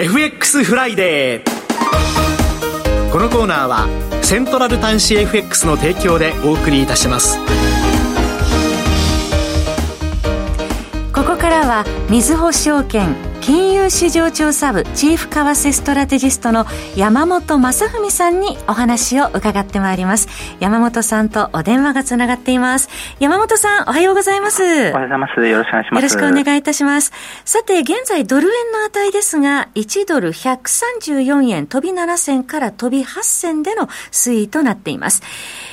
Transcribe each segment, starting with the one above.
FX フライデーこのコーナーはセントラル短資 FX の提供でお送りいたします。ここからはみずほ証券金融市場調査部チーフ為替ストラテジストの山本正文さんにお話を伺ってまいります。山本さんとお電話がつながっています。山本さんおはようございます。おはようございます。よろしくお願いしますよろしくお願いいたします。さて現在ドル円の値ですが1ドル134円飛び7銭から飛び8銭での推移となっています、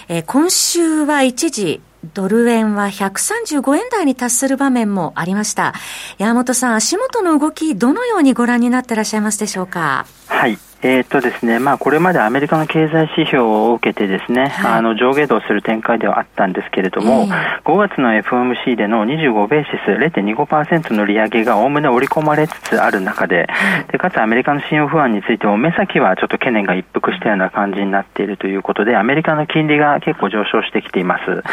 えー、今週は一時ドル円は135円台に達する場面もありました。山本さん、足元の動き、どのようにご覧になってらっしゃいますでしょうか？はい。えー、っとですね、まあ、これまでアメリカの経済指標を受けてですね、はい、あの上下動する展開ではあったんですけれども、えー、5月の FOMC での25ベーシス0.25%の利上げがおおむね織り込まれつつある中で、でかつアメリカの信用不安についても目先はちょっと懸念が一服したような感じになっているということで、アメリカの金利が結構上昇してきています。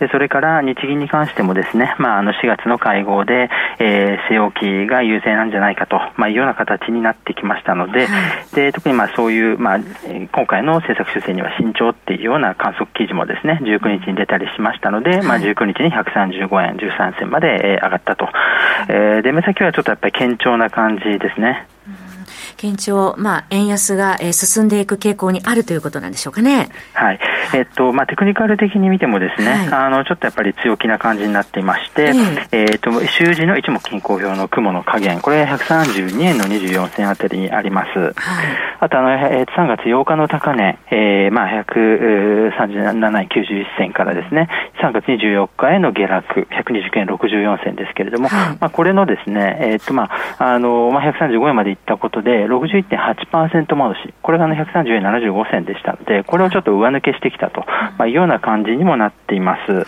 でそれから日銀に関してもですね、まあ、あの4月の会合で、えー、据え置きが優勢なんじゃないかと、まあ、いうような形になってきましたので、で特にまあそういう、まあ、今回の政策修正には慎重っていうような観測記事もですね、19日に出たりしましたので、はい、まあ、19日に135円13銭まで上がったと。えー、で、目先はちょっとやっぱり堅調な感じですね。堅調、まあ、円安が、えー、進んでいく傾向にあるということなんでしょうかね。はい。えっと、まあ、テクニカル的に見てもですね、はい、あの、ちょっとやっぱり強気な感じになっていまして、えー、っと、週次の一目均衡表の雲の加減、これ132円の24銭あたりにあります。はい、あと、あの、えー、3月8日の高値、えー、まあ、137円91銭からですね、3月24日への下落、129円64銭ですけれども、はい、まあ、これのですね、えー、っと、まあ、あの、まあ、135円までいったことで、61.8%戻し、これが、ね、130円75銭でしたので、これをちょっと上抜けしてきたと、まあ、いうような感じにもなっています。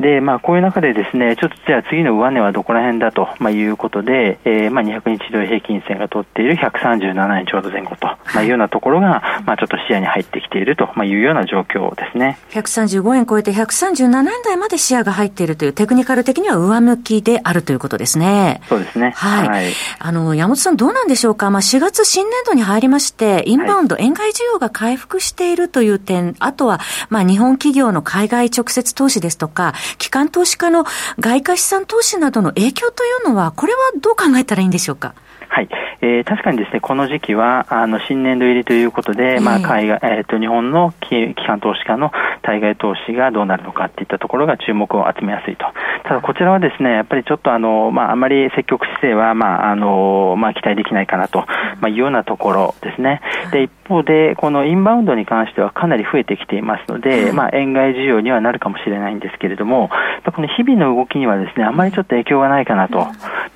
で、まあ、こういう中でですね、ちょっとじゃあ次の上値はどこら辺だと、まあ、いうことで、えー、まあ、200日移動平均線が取っている137円ちょうど前後と、まあ、いうようなところが、まあ、ちょっと視野に入ってきていると、まあ、いうような状況ですね。135円超えて137円台まで視野が入っているという、テクニカル的には上向きであるということですね。そうですね。はい。はい、あの、山本さんどうなんでしょうか？まあ、4月新年度に入りまして、インバウンド、円買い需要が回復しているという点、あとは、まあ、日本企業の海外直接投資ですとか、機関投資家の外貨資産投資などの影響というのは、これはどう考えたらいいんでしょうか？はい。えー、確かにですね、この時期は、あの、新年度入りということで、えー、まあ、海外、えっ、ー、と、日本の機関投資家の対外投資がどうなるのかっていったところが注目を集めやすいと。ただ、こちらはですね、やっぱりちょっとあの、まあ、あまり積極姿勢は、まあ、あの、まあ、期待できないかなと、まあ、いうようなところですね。で、一方で、このインバウンドに関してはかなり増えてきていますので、まあ、円買い需要にはなるかもしれないんですけれども、この日々の動きにはですね、あまりちょっと影響がないかなと。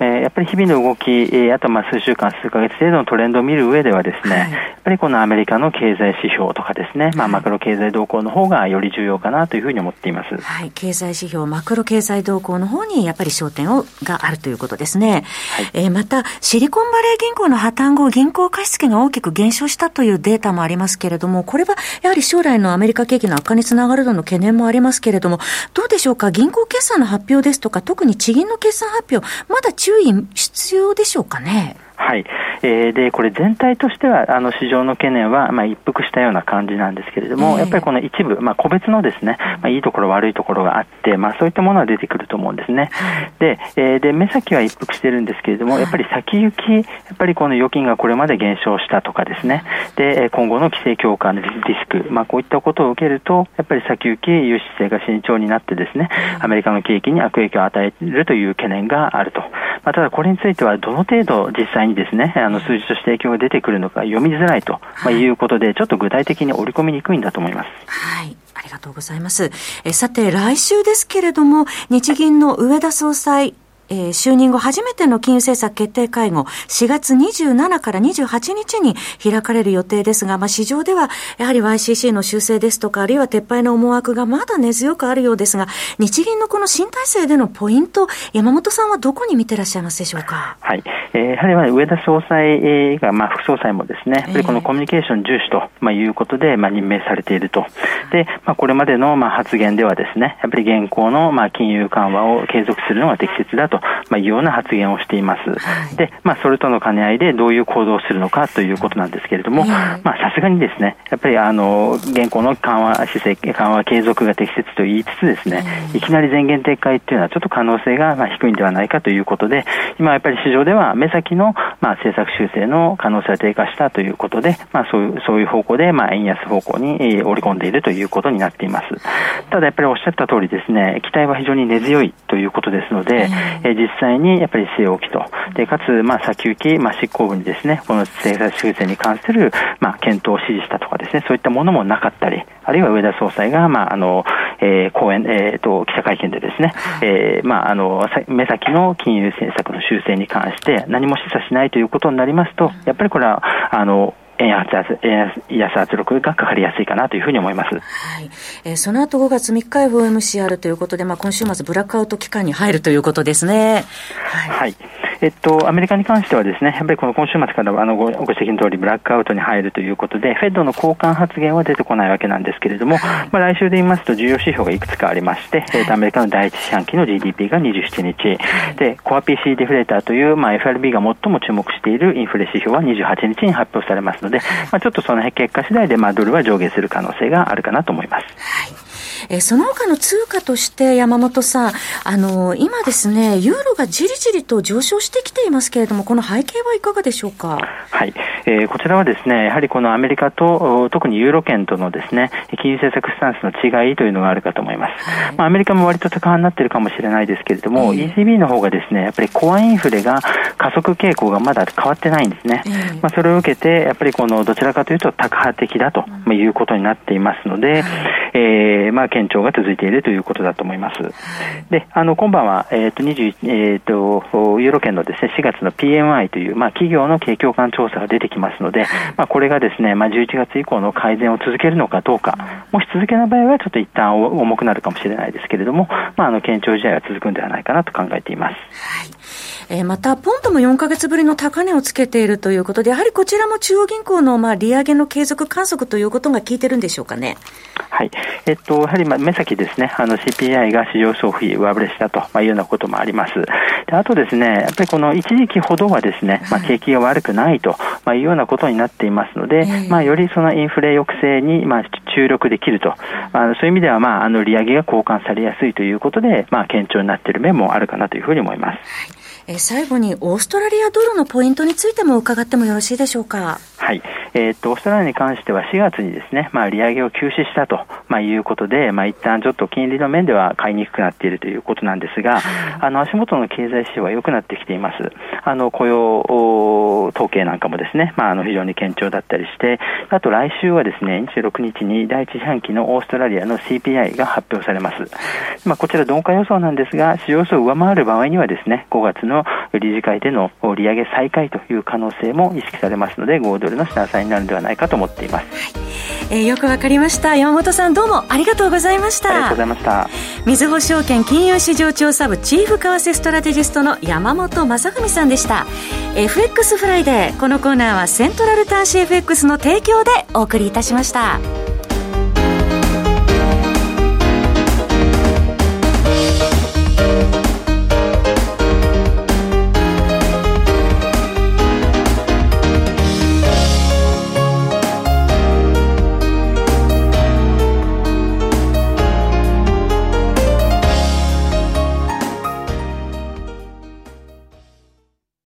えー、やっぱり日々の動き、えー、あとまあ数週間、数ヶ月程度のトレンドを見る上ではですね、はい、やっぱりこのアメリカの経済指標とかですね、まあ、マクロ経済動向の方がより重要かなというふうに思っています。はい、経済指標、マクロ経済動向の方にやっぱり焦点をがあるということですね。はい、えー、また、シリコンバレー銀行の破綻後、銀行貸付が大きく減少したというデータもありますけれども、これはやはり将来のアメリカ景気の悪化につながるとの懸念もありますけれども、どうでしょうか、銀行決算の発表ですとか、特に地銀の決算発表、まだ注意必要でしょうかね？はい。えー、で、これ全体としては、あの、市場の懸念は、まあ、一服したような感じなんですけれども、えー、やっぱりこの一部、まあ、個別のですね、まあ、いいところ、悪いところがあって、まあ、そういったものは出てくると思うんですね。で、えー、で、目先は一服してるんですけれども、やっぱり先行き、やっぱりこの預金がこれまで減少したとかですね、で、今後の規制強化のリスク、まあ、こういったことを受けると、やっぱり先行き融資性が慎重になってですね、アメリカの景気に悪影響を与えるという懸念があると。まあ、ただこれについては、どの程度実際にですね、あの、数字として影響が出てくるのか読みづらいと、まあ、いうことで、ちょっと具体的に織り込みにくいんだと思います。はい。ありがとうございます。えさて、来週ですけれども、日銀の上田総裁、えー、就任後初めての金融政策決定会合、4月27から28日に開かれる予定ですが、まあ、市場ではやはり YCC の修正ですとか、あるいは撤廃の思惑がまだ根強くあるようですが、日銀のこの新体制でのポイント、山本さんはどこに見てらっしゃいますでしょうか？はい。えー、やはりまあ上田総裁が、まあ、副総裁もですね、やっぱりこのコミュニケーション重視と、まあ、いうことで、まあ、任命されていると。で、まあ、これまでの、まあ、発言ではですね、やっぱり現行の、まあ、金融緩和を継続するのが適切だとと、まあ、いうような発言をしています。はい、で、まあ、それとの兼ね合いでどういう行動をするのかということなんですけれども、まあ、さすがにですね、やっぱりあの、現行の緩和姿勢、緩和継続が適切と言いつつですね、いきなり前言撤回っていうのはちょっと可能性がまあ低いんではないかということで、今やっぱり市場では目先のまあ政策修正の可能性が低下したということで、まあそういう、そういう方向でまあ円安方向に織り込んでいるということになっています。ただやっぱりおっしゃった通りですね、期待は非常に根強いということですので、えー、実際にやっぱり据え置きと、で、かつまあ先行き、まあ執行部にですね、この政策修正に関するまあ検討を指示したとかですね、そういったものもなかったり、あるいは上田総裁がまああの、えー、講演、えー、と、記者会見でですね、えー、まああの、目先の金融政策の修正に関して何も示唆しないということになりますと、やっぱりこれは、あの、円安圧円安圧力がかかりやすいかなというふうに思います。はい。えー、その後5月3日 FOMC あるということで、まあ今週末ブラックアウト期間に入るということですね。はい。はいえっと、アメリカに関してはですね、やっぱりこの今週末からあのごご指摘の通りブラックアウトに入るということで、フェッドの交換発言は出てこないわけなんですけれども、まあ、来週で言いますと重要指標がいくつかありまして、えっと、アメリカの第一四半期の GDP が27日、で、コア PC デフレーターという、まあ、FRB が最も注目しているインフレ指標は28日に発表されますので、まあ、ちょっとその結果次第で、まあ、ドルは上下する可能性があるかなと思います。はいえー、その他の通貨として山本さん、あのー、今ですね、ユーロがじりじりと上昇してきていますけれども、この背景はいかがでしょうか？はい、えー、こちらはですね、やはりこのアメリカと、特にユーロ圏とのですね、金融政策スタンスの違いというのがあるかと思います。はい、まあ、アメリカも割と高派になっているかもしれないですけれども、えー、ECB の方がですね、やっぱりコアインフレが加速傾向がまだ変わってないんですね。えー、まあ、それを受けて、やっぱりこのどちらかというとタ派的だということになっていますので、はい、えー、まあ、堅調が続いているということだと思います。で、あの、今晩は、えっ、ー、と、21、えっ、ー、と、ユーロ圏のですね、4月の PMI という、まあ、企業の景況感調査が出てきますので、まあ、これがですね、まあ、11月以降の改善を続けるのかどうか、もし続けない場合は、ちょっと一旦重くなるかもしれないですけれども、まあ、あの、堅調試合は続くんではないかなと考えています。はい。えー、また、ポンドも4か月ぶりの高値をつけているということで、やはりこちらも中央銀行のまあ利上げの継続観測ということが効いてるんでしょうかね。はい。えっと、やはりまあ目先ですね、あの CPI が市場総費上振れしたと、まあ、いうようなこともあります。であとですね、やっぱりこの一時期ほどはですね、まあ、景気が悪くないと、まあ、いうようなことになっていますので、まあ、よりそのインフレ抑制にまあ注力できると、あのそういう意味では、まあ、あの利上げが交換されやすいということで、まあ、堅調になっている面もあるかなというふうに思います。え最後にオーストラリアドルのポイントについても伺ってもよろしいでしょうか？はい。えー、っと、オーストラリアに関しては4月にですね、まあ、利上げを休止したと、まあ、いうことで、まあ、一旦ちょっと金利の面では買いにくくなっているということなんですが、あの、足元の経済指標は良くなってきています。あの、雇用統計なんかもですね、まあ、あの、非常に堅調だったりして、あと来週はですね、26日に第一四半期のオーストラリアの CPI が発表されます。まあ、こちら鈍化予想なんですが、市場予想を上回る場合にはですね、5月の理事会での利上げ再開という可能性も意識されますので、5ドルの下支えになるのではないかと思っています。はい。えー、よくわかりました。山本さんどうもありがとうございました。ありがとうございました。みずほ証券金融市場調査部チーフ為替ストラテジストの山本正文さんでした。FX フライデー。このコーナーはセントラル端子 FX の提供でお送りいたしました